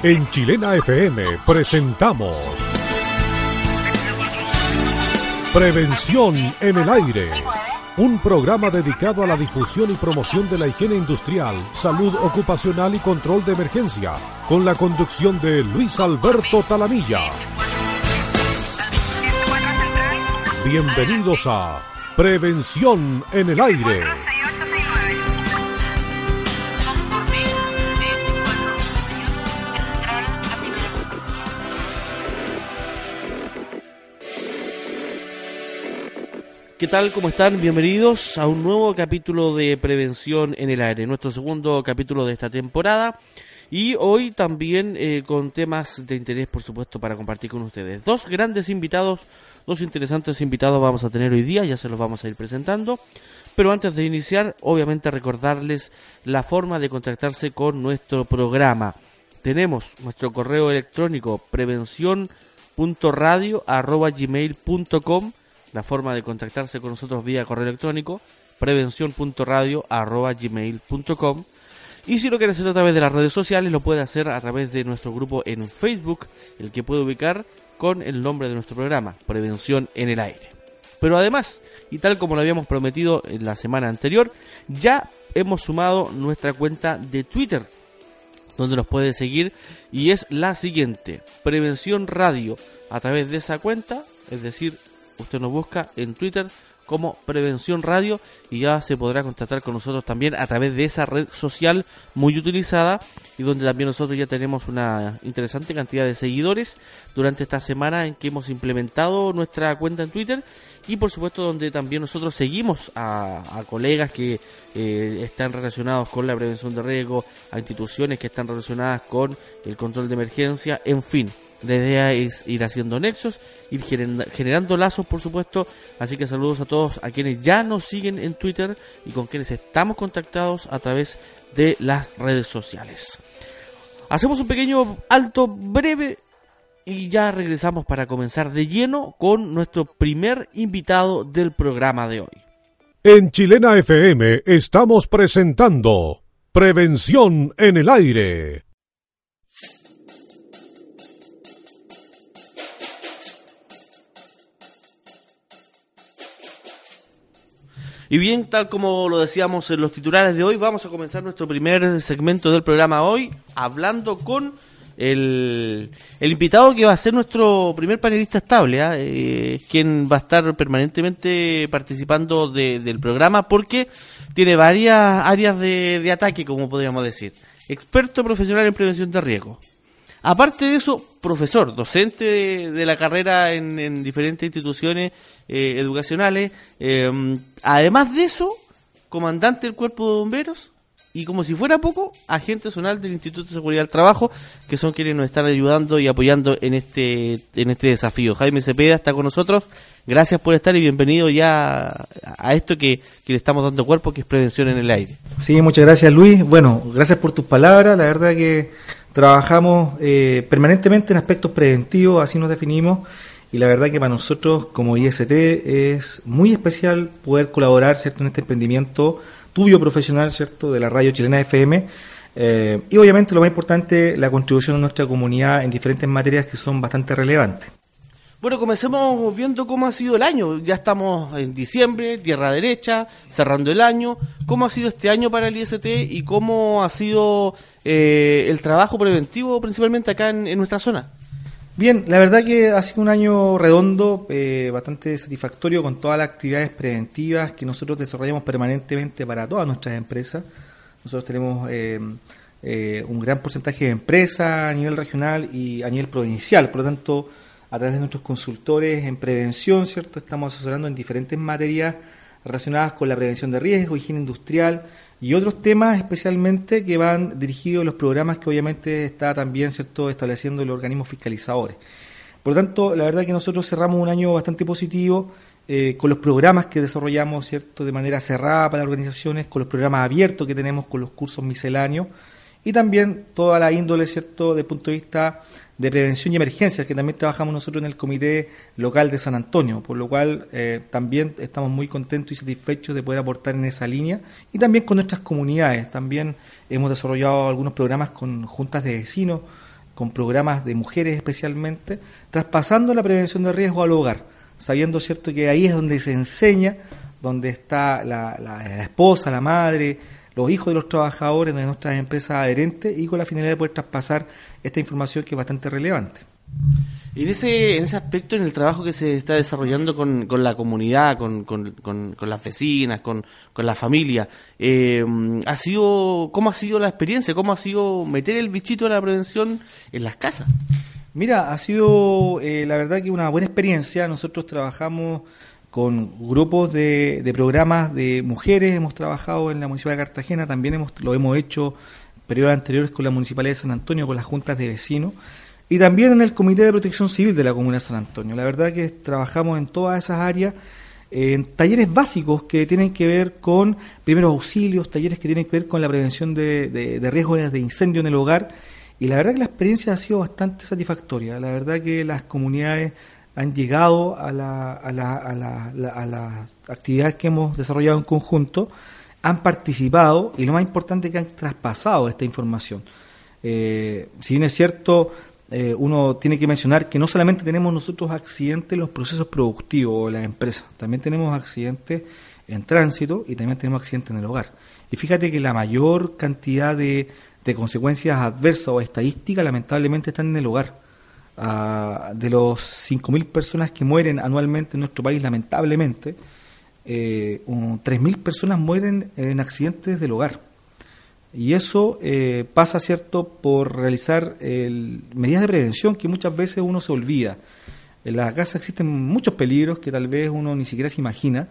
En Chilena FM presentamos Prevención en el aire. Un programa dedicado a la difusión y promoción de la higiene industrial, salud ocupacional y control de emergencia, con la conducción de Luis Alberto Talamilla. Bienvenidos a Prevención en el aire. ¿Qué tal? ¿Cómo están? Bienvenidos a un nuevo capítulo de Prevención en el Aire, nuestro segundo capítulo de esta temporada. Y hoy también eh, con temas de interés, por supuesto, para compartir con ustedes. Dos grandes invitados, dos interesantes invitados vamos a tener hoy día, ya se los vamos a ir presentando. Pero antes de iniciar, obviamente recordarles la forma de contactarse con nuestro programa. Tenemos nuestro correo electrónico prevención.radio.gmail.com la forma de contactarse con nosotros vía correo electrónico prevención.radio.gmail.com y si lo quiere hacer a través de las redes sociales lo puede hacer a través de nuestro grupo en Facebook, el que puede ubicar con el nombre de nuestro programa, Prevención en el Aire. Pero además, y tal como lo habíamos prometido en la semana anterior, ya hemos sumado nuestra cuenta de Twitter, donde nos puede seguir y es la siguiente, Prevención Radio, a través de esa cuenta, es decir, usted nos busca en Twitter como Prevención Radio y ya se podrá contactar con nosotros también a través de esa red social muy utilizada y donde también nosotros ya tenemos una interesante cantidad de seguidores durante esta semana en que hemos implementado nuestra cuenta en Twitter y por supuesto donde también nosotros seguimos a, colegas que eh, están relacionados con la prevención de riesgo, a instituciones que están relacionadas con el control de emergencia, en fin la idea es ir haciendo nexos, ir generando lazos, por supuesto. Así que saludos a todos a quienes ya nos siguen en Twitter y con quienes estamos contactados a través de las redes sociales. Hacemos un pequeño alto breve y ya regresamos para comenzar de lleno con nuestro primer invitado del programa de hoy. En Chilena FM estamos presentando Prevención en el Aire. Y bien, tal como lo decíamos en los titulares de hoy, vamos a comenzar nuestro primer segmento del programa hoy hablando con el, el invitado que va a ser nuestro primer panelista estable, ¿ah? eh, quien va a estar permanentemente participando del programa porque tiene varias áreas de, de ataque, como podríamos decir. Experto profesional en prevención de riesgo. Aparte de eso, profesor, docente de, la carrera en, diferentes instituciones eh, educacionales. Eh, además de eso, comandante del cuerpo de bomberos y como si fuera poco, agente zonal del Instituto de Seguridad del Trabajo, que son quienes nos están ayudando y apoyando en este en este desafío. Jaime Cepeda está con nosotros. Gracias por estar y bienvenido ya a esto que, que le estamos dando cuerpo, que es prevención en el aire. Sí, muchas gracias Luis. Bueno, gracias por tus palabras. La verdad que Trabajamos eh, permanentemente en aspectos preventivos, así nos definimos, y la verdad que para nosotros como IST es muy especial poder colaborar ¿cierto? en este emprendimiento tuyo profesional ¿cierto? de la radio chilena FM. Eh, y obviamente lo más importante, la contribución de nuestra comunidad en diferentes materias que son bastante relevantes. Bueno, comencemos viendo cómo ha sido el año. Ya estamos en diciembre, tierra derecha, cerrando el año. ¿Cómo ha sido este año para el IST y cómo ha sido eh, el trabajo preventivo principalmente acá en, nuestra zona? Bien, la verdad que ha sido un año redondo, eh, bastante satisfactorio con todas las actividades preventivas que nosotros desarrollamos permanentemente para todas nuestras empresas. Nosotros tenemos eh, un gran porcentaje de empresas a nivel regional y a nivel provincial, por lo tanto a través de nuestros consultores en prevención, ¿cierto? Estamos asesorando en diferentes materias relacionadas con la prevención de riesgo, higiene industrial y otros temas especialmente que van dirigidos a los programas que obviamente está también cierto estableciendo los organismos fiscalizadores. Por lo tanto, la verdad que nosotros cerramos un año bastante positivo eh, con los programas que desarrollamos cierto de manera cerrada para organizaciones, con los programas abiertos que tenemos con los cursos misceláneos y también toda la índole cierto el punto de vista de prevención y emergencias que también trabajamos nosotros en el comité local de San Antonio, por lo cual eh, también estamos muy contentos y satisfechos de poder aportar en esa línea y también con nuestras comunidades. También hemos desarrollado algunos programas con juntas de vecinos, con programas de mujeres especialmente, traspasando la prevención de riesgo al hogar, sabiendo cierto que ahí es donde se enseña, donde está la, la esposa, la madre, los hijos de los trabajadores de nuestras empresas adherentes y con la finalidad de poder traspasar esta información que es bastante relevante. Y en ese, en ese aspecto, en el trabajo que se está desarrollando con, con la comunidad, con, con, con, las vecinas, con, la familia, eh, ha sido, ¿cómo ha sido la experiencia? ¿Cómo ha sido meter el bichito de la prevención en las casas? Mira, ha sido eh, la verdad que una buena experiencia. Nosotros trabajamos con grupos de, programas de mujeres, hemos trabajado en la Municipalidad de Cartagena, también hemos, lo hemos hecho periodos anteriores con la Municipalidad de San Antonio, con las juntas de vecinos, y también en el Comité de Protección Civil de la Comuna de San Antonio. La verdad que trabajamos en todas esas áreas, en talleres básicos que tienen que ver con primeros auxilios, talleres que tienen que ver con la prevención de, de, de riesgos de incendio en el hogar, y la verdad que la experiencia ha sido bastante satisfactoria. La verdad que las comunidades han llegado a, la, a, la, a, la, a, las actividades que hemos desarrollado en conjunto, han participado y lo más importante que han traspasado esta información. Eh, si bien es cierto, eh, uno tiene que mencionar que no solamente tenemos nosotros accidentes en los procesos productivos de las empresas, también tenemos accidentes en tránsito y también tenemos accidentes en el hogar. Y fíjate que la mayor cantidad de, de consecuencias adversas o estadísticas lamentablemente están en el hogar de los 5.000 personas que mueren anualmente en nuestro país, lamentablemente, eh, 3.000 personas mueren en accidentes del hogar. Y eso eh, pasa, ¿cierto?, por realizar medidas de prevención que muchas veces uno se olvida. En la casa existen muchos peligros que tal vez uno ni siquiera se imagina.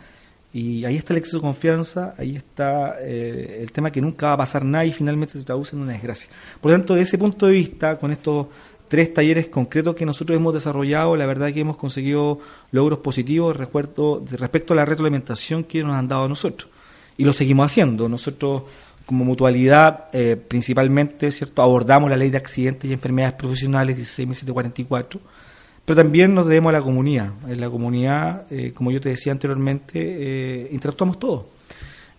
Y ahí está el exceso de confianza, ahí está eh, el tema que nunca va a pasar nada y finalmente se traduce en una desgracia. Por lo tanto, desde ese punto de vista, con estos tres talleres concretos que nosotros hemos desarrollado, la verdad que hemos conseguido logros positivos respecto, respecto a la retroalimentación que nos han dado a nosotros. Y lo seguimos haciendo. Nosotros, como mutualidad, eh, principalmente, ¿cierto? abordamos la ley de accidentes y enfermedades profesionales 16744, pero también nos debemos a la comunidad. En la comunidad, eh, como yo te decía anteriormente, eh, interactuamos todos.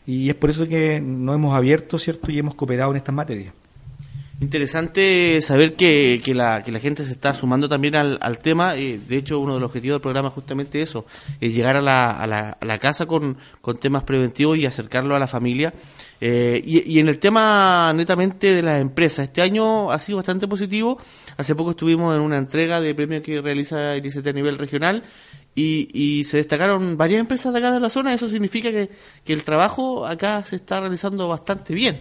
Y es por eso que nos hemos abierto, ¿cierto? Y hemos cooperado en estas materias. Interesante saber que, que, la, que la gente se está sumando también al, al tema. Eh, de hecho, uno de los objetivos del programa es justamente eso, es llegar a la, a la, casa con, con temas preventivos y acercarlo a la familia. Eh, y, y, en el tema netamente de las empresas, este año ha sido bastante positivo. Hace poco estuvimos en una entrega de premios que realiza el ICT a nivel regional y, y, se destacaron varias empresas de acá de la zona. Eso significa que, que el trabajo acá se está realizando bastante bien.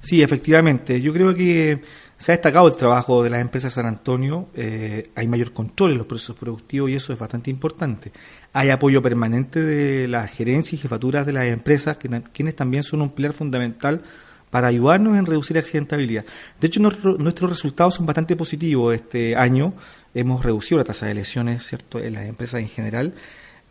Sí, efectivamente. Yo creo que se ha destacado el trabajo de las empresas San Antonio. Eh, hay mayor control en los procesos productivos y eso es bastante importante. Hay apoyo permanente de las gerencias y jefaturas de las empresas, que, quienes también son un pilar fundamental para ayudarnos en reducir la accidentabilidad. De hecho, nuestros resultados son bastante positivos este año. Hemos reducido la tasa de lesiones ¿cierto? en las empresas en general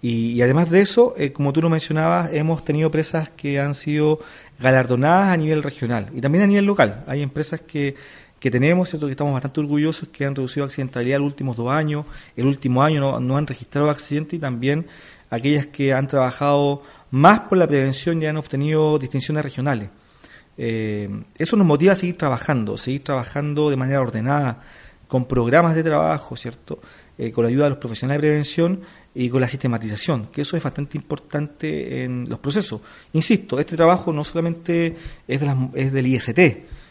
y, además de eso, eh, como tú lo mencionabas, hemos tenido empresas que han sido galardonadas a nivel regional y también a nivel local. Hay empresas que, que tenemos, ¿cierto? que estamos bastante orgullosos, que han reducido accidentalidad los últimos dos años, el último año no, no han registrado accidentes y también aquellas que han trabajado más por la prevención y han obtenido distinciones regionales. Eh, eso nos motiva a seguir trabajando, seguir trabajando de manera ordenada, con programas de trabajo, ¿cierto? Eh, con la ayuda de los profesionales de prevención y con la sistematización, que eso es bastante importante en los procesos. Insisto, este trabajo no solamente es, de es del IST,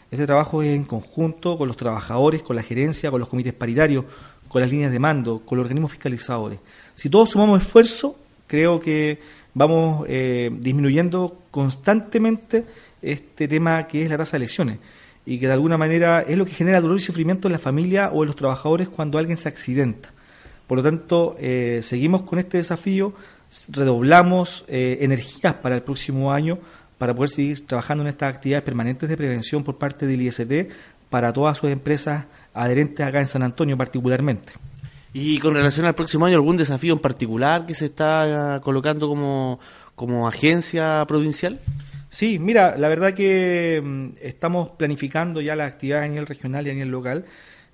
este trabajo es en conjunto con los trabajadores, con la gerencia, con los comités paritarios, con las líneas de mando, con los organismos fiscalizadores. Si todos sumamos esfuerzo, creo que vamos eh, disminuyendo constantemente este tema que es la tasa de lesiones y que de alguna manera es lo que genera dolor y sufrimiento en la familia o en los trabajadores cuando alguien se accidenta. Por lo tanto, eh, seguimos con este desafío, redoblamos eh, energías para el próximo año para poder seguir trabajando en estas actividades permanentes de prevención por parte del IST para todas sus empresas adherentes acá en San Antonio particularmente. Y con relación al próximo año, ¿algún desafío en particular que se está colocando como, como agencia provincial? Sí, mira, la verdad que mm, estamos planificando ya las actividades a nivel regional y a nivel local.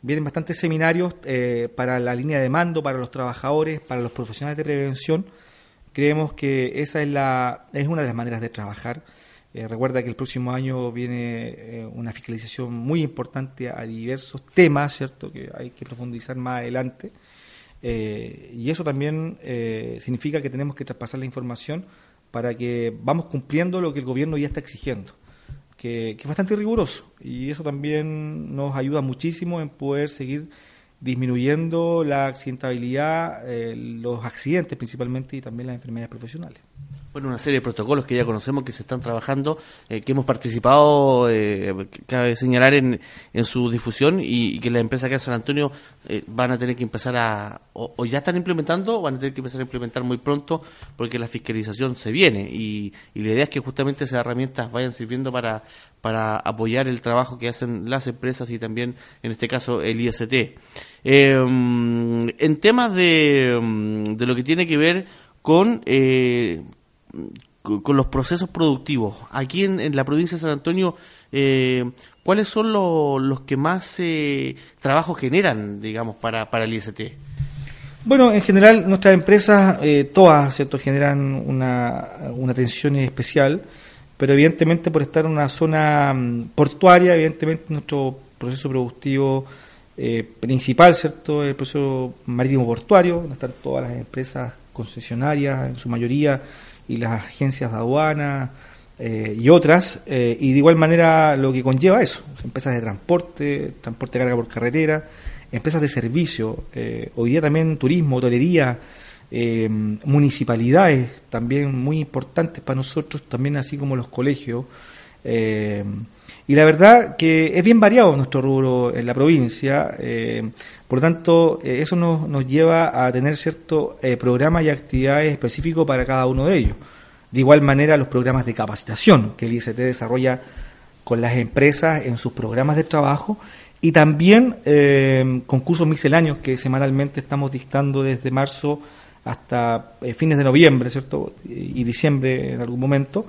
Vienen bastantes seminarios eh, para la línea de mando, para los trabajadores, para los profesionales de prevención. Creemos que esa es, la, es una de las maneras de trabajar. Eh, recuerda que el próximo año viene eh, una fiscalización muy importante a diversos temas, ¿cierto? Que hay que profundizar más adelante. y eso también significa que tenemos que traspasar la información para que vamos cumpliendo lo que el gobierno ya está exigiendo, que, es bastante riguroso. Y eso también nos ayuda muchísimo en poder seguir disminuyendo la accidentabilidad, eh, los accidentes principalmente y también las enfermedades profesionales bueno, una serie de protocolos que ya conocemos que se están trabajando, eh, que hemos participado, eh, cabe señalar, en, en su difusión y, que las empresas acá en San Antonio eh, van a tener que empezar a, o, ya están implementando, o van a tener que empezar a implementar muy pronto, porque la fiscalización se viene y, y la idea es que justamente esas herramientas vayan sirviendo para, para apoyar el trabajo que hacen las empresas y también, en este caso, el IST. en temas de, de lo que tiene que ver con eh, con los procesos productivos. Aquí en, la provincia de San Antonio, eh, ¿cuáles son los que más eh, trabajo generan, digamos, para, para el IST? Bueno, en general nuestras empresas, eh, todas, ¿cierto?, generan una, una atención especial, pero evidentemente por estar en una zona mm, portuaria, evidentemente nuestro proceso productivo eh, principal, ¿cierto?, el proceso marítimo portuario, donde están todas las empresas concesionarias, en su mayoría, y las agencias de aduana eh, y otras, eh, y de igual manera lo que conlleva eso, empresas de transporte, transporte de carga por carretera, empresas de servicio, eh, hoy día también turismo, hotelería, municipalidades también muy importantes para nosotros, también así como los colegios. Y la verdad que es bien variado nuestro rubro en la provincia, por lo tanto, eso nos, nos, lleva a tener cierto programa y actividades específicos para cada uno de ellos. De igual manera, los programas de capacitación que el ICT desarrolla con las empresas en sus programas de trabajo y también eh, concursos misceláneos que semanalmente estamos dictando desde marzo hasta eh, fines de noviembre, ¿cierto? Y, diciembre en algún momento,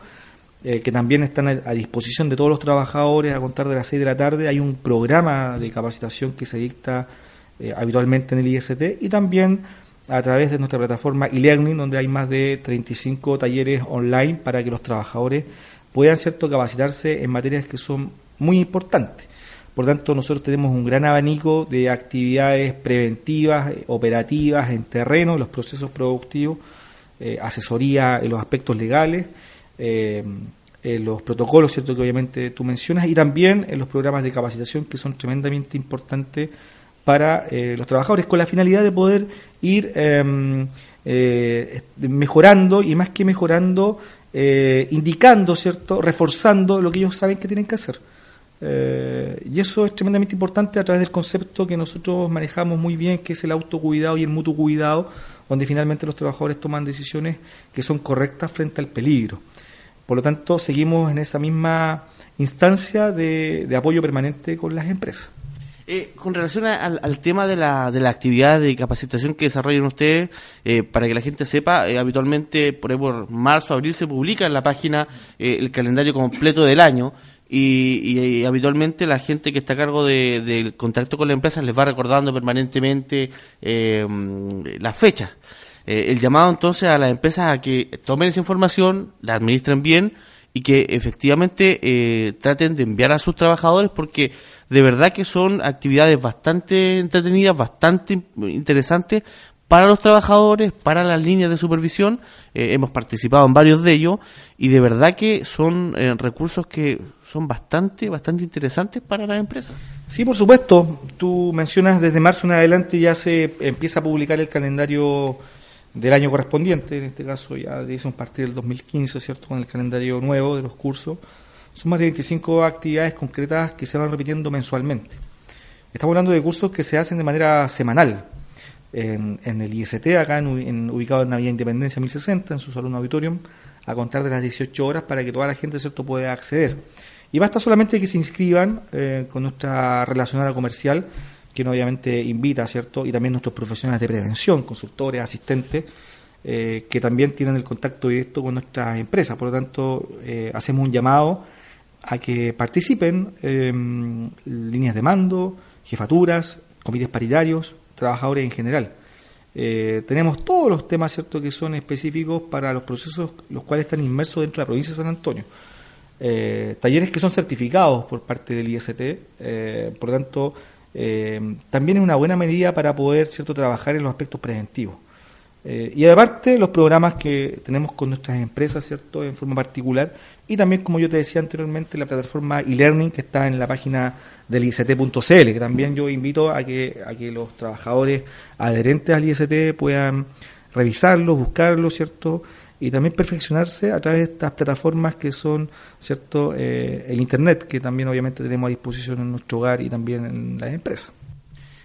eh, que también están a, disposición de todos los trabajadores a contar de las 6 de la tarde. Hay un programa de capacitación que se dicta habitualmente en el IST y también a través de nuestra plataforma e-learning, donde hay más de 35 talleres online para que los trabajadores puedan cierto capacitarse en materias que son muy importantes. Por tanto, nosotros tenemos un gran abanico de actividades preventivas, eh, operativas, en terreno, los procesos productivos, eh, asesoría en los aspectos legales, eh, los protocolos, cierto que obviamente tú mencionas, y también en los programas de capacitación que son tremendamente importantes para eh, los trabajadores, con la finalidad de poder ir em, eh, mejorando y más que mejorando, eh, indicando, ¿cierto?, reforzando lo que ellos saben que tienen que hacer. y eso es tremendamente importante a través del concepto que nosotros manejamos muy bien, que es el autocuidado y el mutuo cuidado, donde finalmente los trabajadores toman decisiones que son correctas frente al peligro. Por lo tanto, seguimos en esa misma instancia de apoyo permanente con las empresas. Eh, con relación al, tema de la, de la actividad de capacitación que desarrollan ustedes, eh, para que la gente sepa, eh, habitualmente por, por marzo, abril se publica en la página el calendario completo del año y, habitualmente la gente que está a cargo del contacto con la empresa les va recordando permanentemente las fechas. el llamado entonces a las empresas a que tomen esa información, la administren bien y que efectivamente traten de enviar a sus trabajadores porque de verdad que son actividades bastante entretenidas, bastante interesantes para los trabajadores, para las líneas de supervisión. Eh, hemos participado en varios de ellos y de verdad que son eh, recursos que son bastante, bastante interesantes para las empresas. Sí, por supuesto. Tú mencionas desde marzo en adelante ya se empieza a publicar el calendario del año correspondiente, en este caso ya a partir del 2015, ¿cierto? Con el calendario nuevo de los cursos son más de 25 actividades concretas que se van repitiendo mensualmente. Estamos hablando de cursos que se hacen de manera semanal. en, el IST, acá en, ubicado en Vía Independencia 1060, en su salón auditorium, a contar de las 18 horas para que toda la gente cierto pueda acceder. Y basta solamente que se inscriban eh, con nuestra relacionada comercial, que obviamente invita, ¿cierto? Y también nuestros profesionales de prevención, consultores, asistentes, eh, que también tienen el contacto directo con nuestras empresas. Por lo tanto, eh, hacemos un llamado a que participen em, líneas de mando, jefaturas, comités paritarios, trabajadores en general. Tenemos todos los temas cierto que son específicos para los procesos los cuales están inmersos dentro de la provincia de San Antonio. Eh, talleres que son certificados por parte del IST, eh, por lo tanto, también es una buena medida para poder cierto trabajar en los aspectos preventivos. y aparte, los programas que tenemos con nuestras empresas, cierto, en forma particular, y también, como yo te decía anteriormente, la plataforma e-learning que está en la página del IST.cl, que también yo invito a que, a que los trabajadores adherentes al IST puedan revisarlo, buscarlo, ¿cierto? Y también perfeccionarse a través de estas plataformas que son, ¿cierto? Eh, el Internet, que también obviamente tenemos a disposición en nuestro hogar y también en las empresas.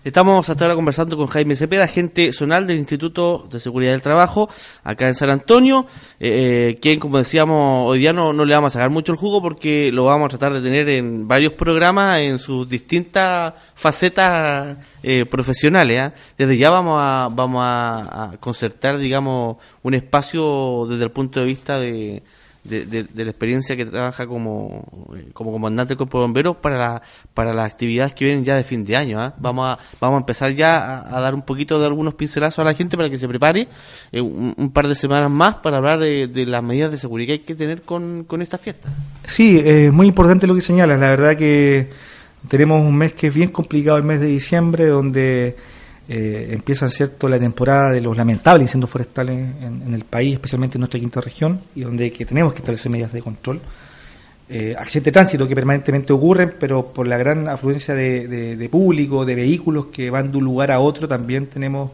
Estamos hasta ahora conversando con Jaime Cepeda, agente zonal del Instituto de Seguridad del Trabajo, acá en San Antonio, eh, eh, quien, como decíamos, hoy día no, no, le vamos a sacar mucho el jugo porque lo vamos a tratar de tener en varios programas, en sus distintas facetas eh, profesionales. ¿ah? Desde ya vamos a, vamos a concertar, digamos, un espacio desde el punto de vista de de, la experiencia que trabaja como, como comandante del cuerpo de bomberos para, la, para las actividades que vienen ya de fin de año. ¿ah? Vamos, a, vamos a empezar ya a, dar un poquito de algunos pincelazos a la gente para que se prepare eh, un, par de semanas más para hablar de, las medidas de seguridad que hay que tener con, con esta fiesta. Sí, es muy importante lo que señalas. La verdad que tenemos un mes que es bien complicado, el mes de diciembre, donde eh, empieza cierto la temporada de los lamentables incendios forestales en, el país, especialmente en nuestra quinta región, y donde que tenemos que establecer medidas de control. Eh, accidentes de tránsito que permanentemente ocurren, pero por la gran afluencia de, público, de vehículos que van de un lugar a otro, también tenemos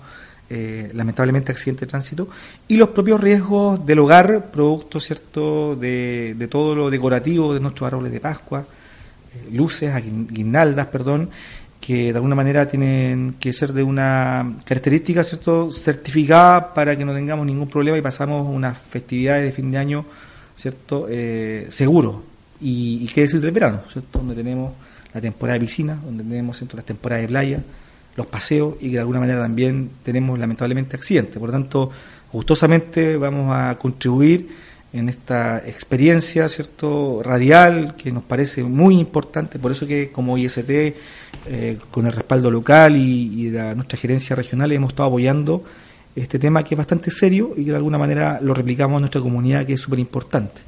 eh, lamentablemente accidentes de tránsito. Y los propios riesgos del hogar, producto cierto de, de todo lo decorativo de nuestros árboles de Pascua, eh, luces, guirnaldas, perdón, que de alguna manera tienen que ser de una característica cierto certificada para que no tengamos ningún problema y pasamos unas festividades de fin de año cierto eh, seguro. Y, qué decir del verano cierto donde tenemos la temporada de piscina donde tenemos cierto las temporadas de playa los paseos y que de alguna manera también tenemos lamentablemente accidentes. Por lo tanto gustosamente vamos a contribuir en esta experiencia cierto radial que nos parece muy importante. Por eso que como IST eh, con el respaldo local y, de nuestra gerencia regional hemos estado apoyando este tema que es bastante serio y que de alguna manera lo replicamos en nuestra comunidad que es súper importante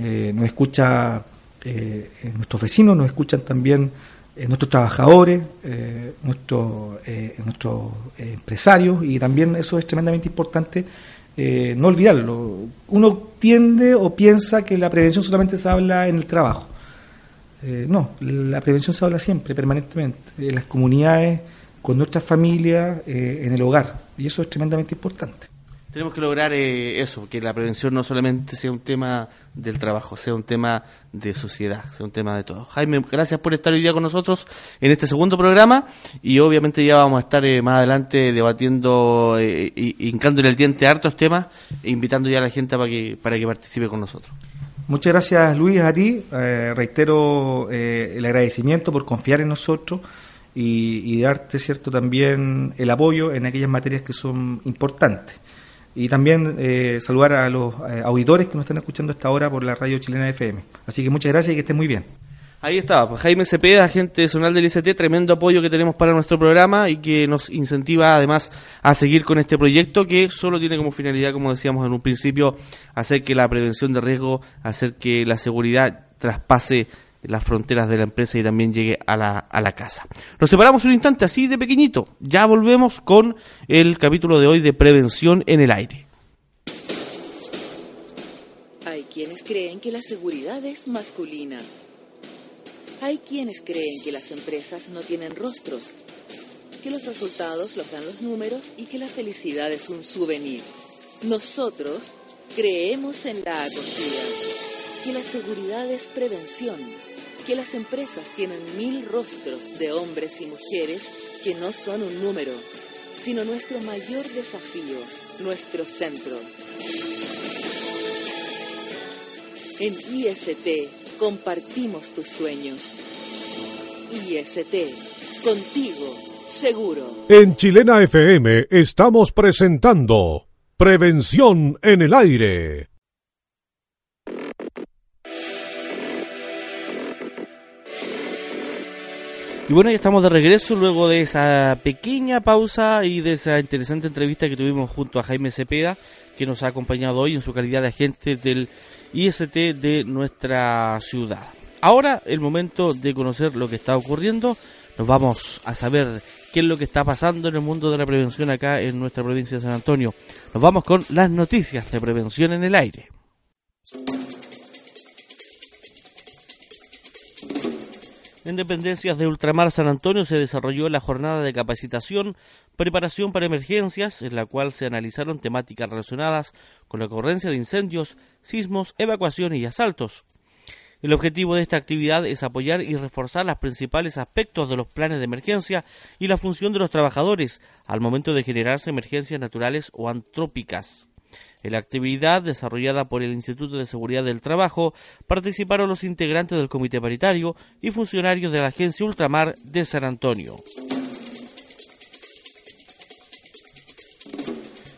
eh, nos escucha eh, nuestros vecinos nos escuchan también nuestros trabajadores nuestros nuestros empresarios y también eso es tremendamente importante eh, no olvidarlo. Uno tiende o piensa que la prevención solamente se habla en el trabajo. Eh, no, la prevención se habla siempre, permanentemente, en las comunidades, con nuestras familias, eh, en el hogar. Y eso es tremendamente importante. Tenemos que lograr eh, eso, que la prevención no solamente sea un tema del trabajo, sea un tema de sociedad, sea un tema de todo. Jaime, gracias por estar hoy día con nosotros en este segundo programa y obviamente ya vamos a estar eh, más adelante debatiendo, eh, hincándole el diente a hartos temas e invitando ya a la gente para que, para que participe con nosotros. Muchas gracias Luis a ti, eh, reitero el agradecimiento por confiar en nosotros y, y darte cierto también el apoyo en aquellas materias que son importantes. Y también eh, saludar a los eh, auditores que nos están escuchando esta hora por la radio chilena FM. Así que muchas gracias y que estén muy bien. Ahí está, pues Jaime Cepeda, agente zonal del ICT, tremendo apoyo que tenemos para nuestro programa y que nos incentiva además a seguir con este proyecto que solo tiene como finalidad, como decíamos en un principio, hacer que la prevención de riesgo, hacer que la seguridad traspase las fronteras de la empresa y también llegue a la, a la casa. Nos separamos un instante así de pequeñito. Ya volvemos con el capítulo de hoy de prevención en el aire. Hay quienes creen que la seguridad es masculina. Hay quienes creen que las empresas no tienen rostros, que los resultados los dan los números y que la felicidad es un souvenir. Nosotros creemos en la acogida, que la seguridad es prevención que las empresas tienen mil rostros de hombres y mujeres que no son un número, sino nuestro mayor desafío, nuestro centro. En IST compartimos tus sueños. IST, contigo, seguro. En Chilena FM estamos presentando Prevención en el Aire. Y bueno, ya estamos de regreso luego de esa pequeña pausa y de esa interesante entrevista que tuvimos junto a Jaime Cepeda, que nos ha acompañado hoy en su calidad de agente del IST de nuestra ciudad. Ahora, el momento de conocer lo que está ocurriendo, nos vamos a saber qué es lo que está pasando en el mundo de la prevención acá en nuestra provincia de San Antonio. Nos vamos con las noticias de prevención en el aire. En dependencias de Ultramar San Antonio se desarrolló la jornada de capacitación Preparación para emergencias, en la cual se analizaron temáticas relacionadas con la ocurrencia de incendios, sismos, evacuaciones y asaltos. El objetivo de esta actividad es apoyar y reforzar los principales aspectos de los planes de emergencia y la función de los trabajadores al momento de generarse emergencias naturales o antrópicas. En la actividad desarrollada por el Instituto de Seguridad del Trabajo participaron los integrantes del Comité Paritario y funcionarios de la Agencia Ultramar de San Antonio.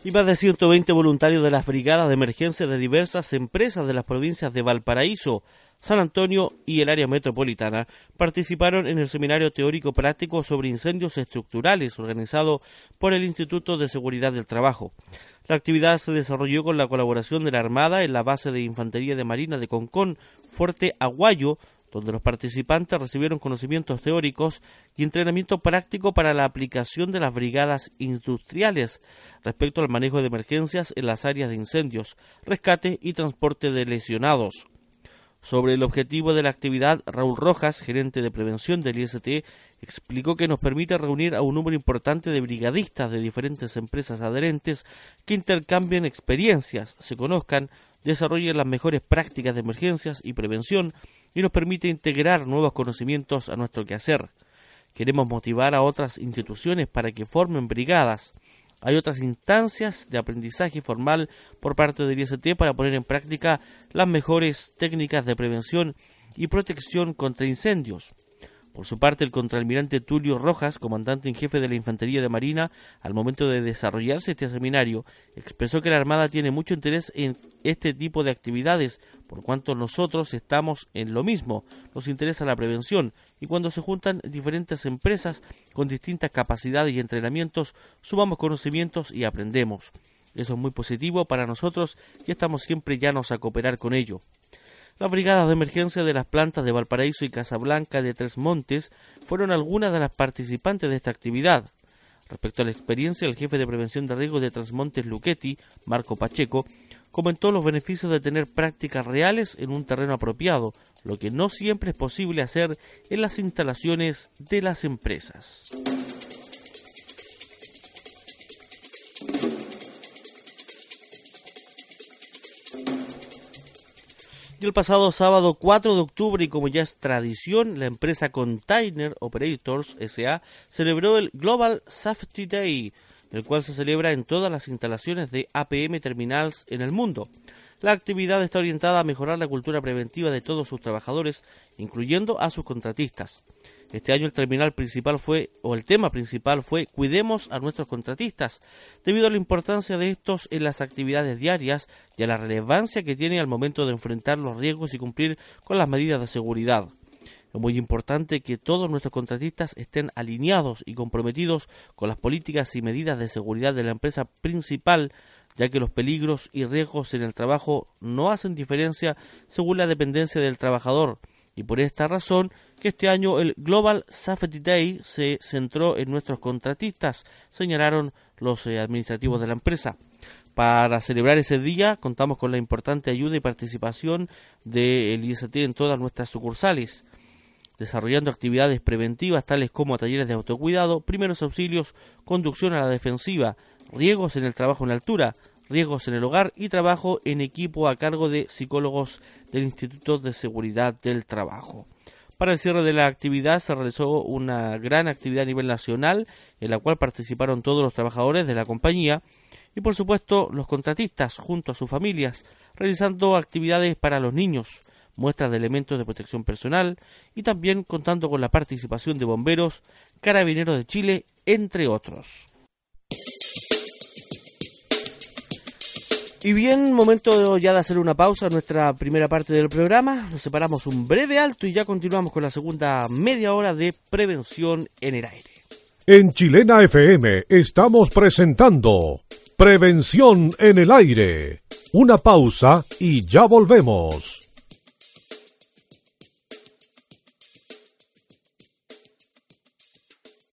y más de 120 voluntarios de las brigadas de emergencia de diversas empresas de las provincias de Valparaíso, San Antonio y el área metropolitana participaron en el seminario teórico práctico sobre incendios estructurales organizado por el Instituto de Seguridad del Trabajo. La actividad se desarrolló con la colaboración de la Armada en la base de Infantería de Marina de Concón, Fuerte Aguayo, donde los participantes recibieron conocimientos teóricos y entrenamiento práctico para la aplicación de las brigadas industriales respecto al manejo de emergencias en las áreas de incendios, rescate y transporte de lesionados. Sobre el objetivo de la actividad, Raúl Rojas, gerente de prevención del IST, explicó que nos permite reunir a un número importante de brigadistas de diferentes empresas adherentes que intercambien experiencias, se conozcan, desarrollen las mejores prácticas de emergencias y prevención y nos permite integrar nuevos conocimientos a nuestro quehacer. Queremos motivar a otras instituciones para que formen brigadas. Hay otras instancias de aprendizaje formal por parte del IST para poner en práctica las mejores técnicas de prevención y protección contra incendios. Por su parte, el contraalmirante Tulio Rojas, comandante en jefe de la Infantería de Marina, al momento de desarrollarse este seminario, expresó que la Armada tiene mucho interés en este tipo de actividades, por cuanto nosotros estamos en lo mismo, nos interesa la prevención, y cuando se juntan diferentes empresas con distintas capacidades y entrenamientos, sumamos conocimientos y aprendemos. Eso es muy positivo para nosotros y estamos siempre llanos a cooperar con ello. Las brigadas de emergencia de las plantas de Valparaíso y Casablanca de Tres Montes fueron algunas de las participantes de esta actividad. Respecto a la experiencia, el jefe de prevención de riesgos de Transmontes Luchetti, Marco Pacheco, comentó los beneficios de tener prácticas reales en un terreno apropiado, lo que no siempre es posible hacer en las instalaciones de las empresas. El pasado sábado 4 de octubre, y como ya es tradición, la empresa Container Operators SA celebró el Global Safety Day, el cual se celebra en todas las instalaciones de APM Terminals en el mundo. La actividad está orientada a mejorar la cultura preventiva de todos sus trabajadores, incluyendo a sus contratistas. Este año el terminal principal fue, o el tema principal fue, cuidemos a nuestros contratistas, debido a la importancia de estos en las actividades diarias y a la relevancia que tiene al momento de enfrentar los riesgos y cumplir con las medidas de seguridad. Es muy importante que todos nuestros contratistas estén alineados y comprometidos con las políticas y medidas de seguridad de la empresa principal, ya que los peligros y riesgos en el trabajo no hacen diferencia según la dependencia del trabajador. Y por esta razón que este año el Global Safety Day se centró en nuestros contratistas, señalaron los eh, administrativos de la empresa. Para celebrar ese día contamos con la importante ayuda y participación del IST en todas nuestras sucursales desarrollando actividades preventivas tales como talleres de autocuidado, primeros auxilios, conducción a la defensiva, riesgos en el trabajo en altura, riesgos en el hogar y trabajo en equipo a cargo de psicólogos del Instituto de Seguridad del Trabajo. Para el cierre de la actividad se realizó una gran actividad a nivel nacional en la cual participaron todos los trabajadores de la compañía y por supuesto los contratistas junto a sus familias realizando actividades para los niños, muestras de elementos de protección personal y también contando con la participación de bomberos, carabineros de Chile, entre otros. Y bien, momento ya de hacer una pausa en nuestra primera parte del programa. Nos separamos un breve alto y ya continuamos con la segunda media hora de prevención en el aire. En Chilena FM estamos presentando Prevención en el aire. Una pausa y ya volvemos.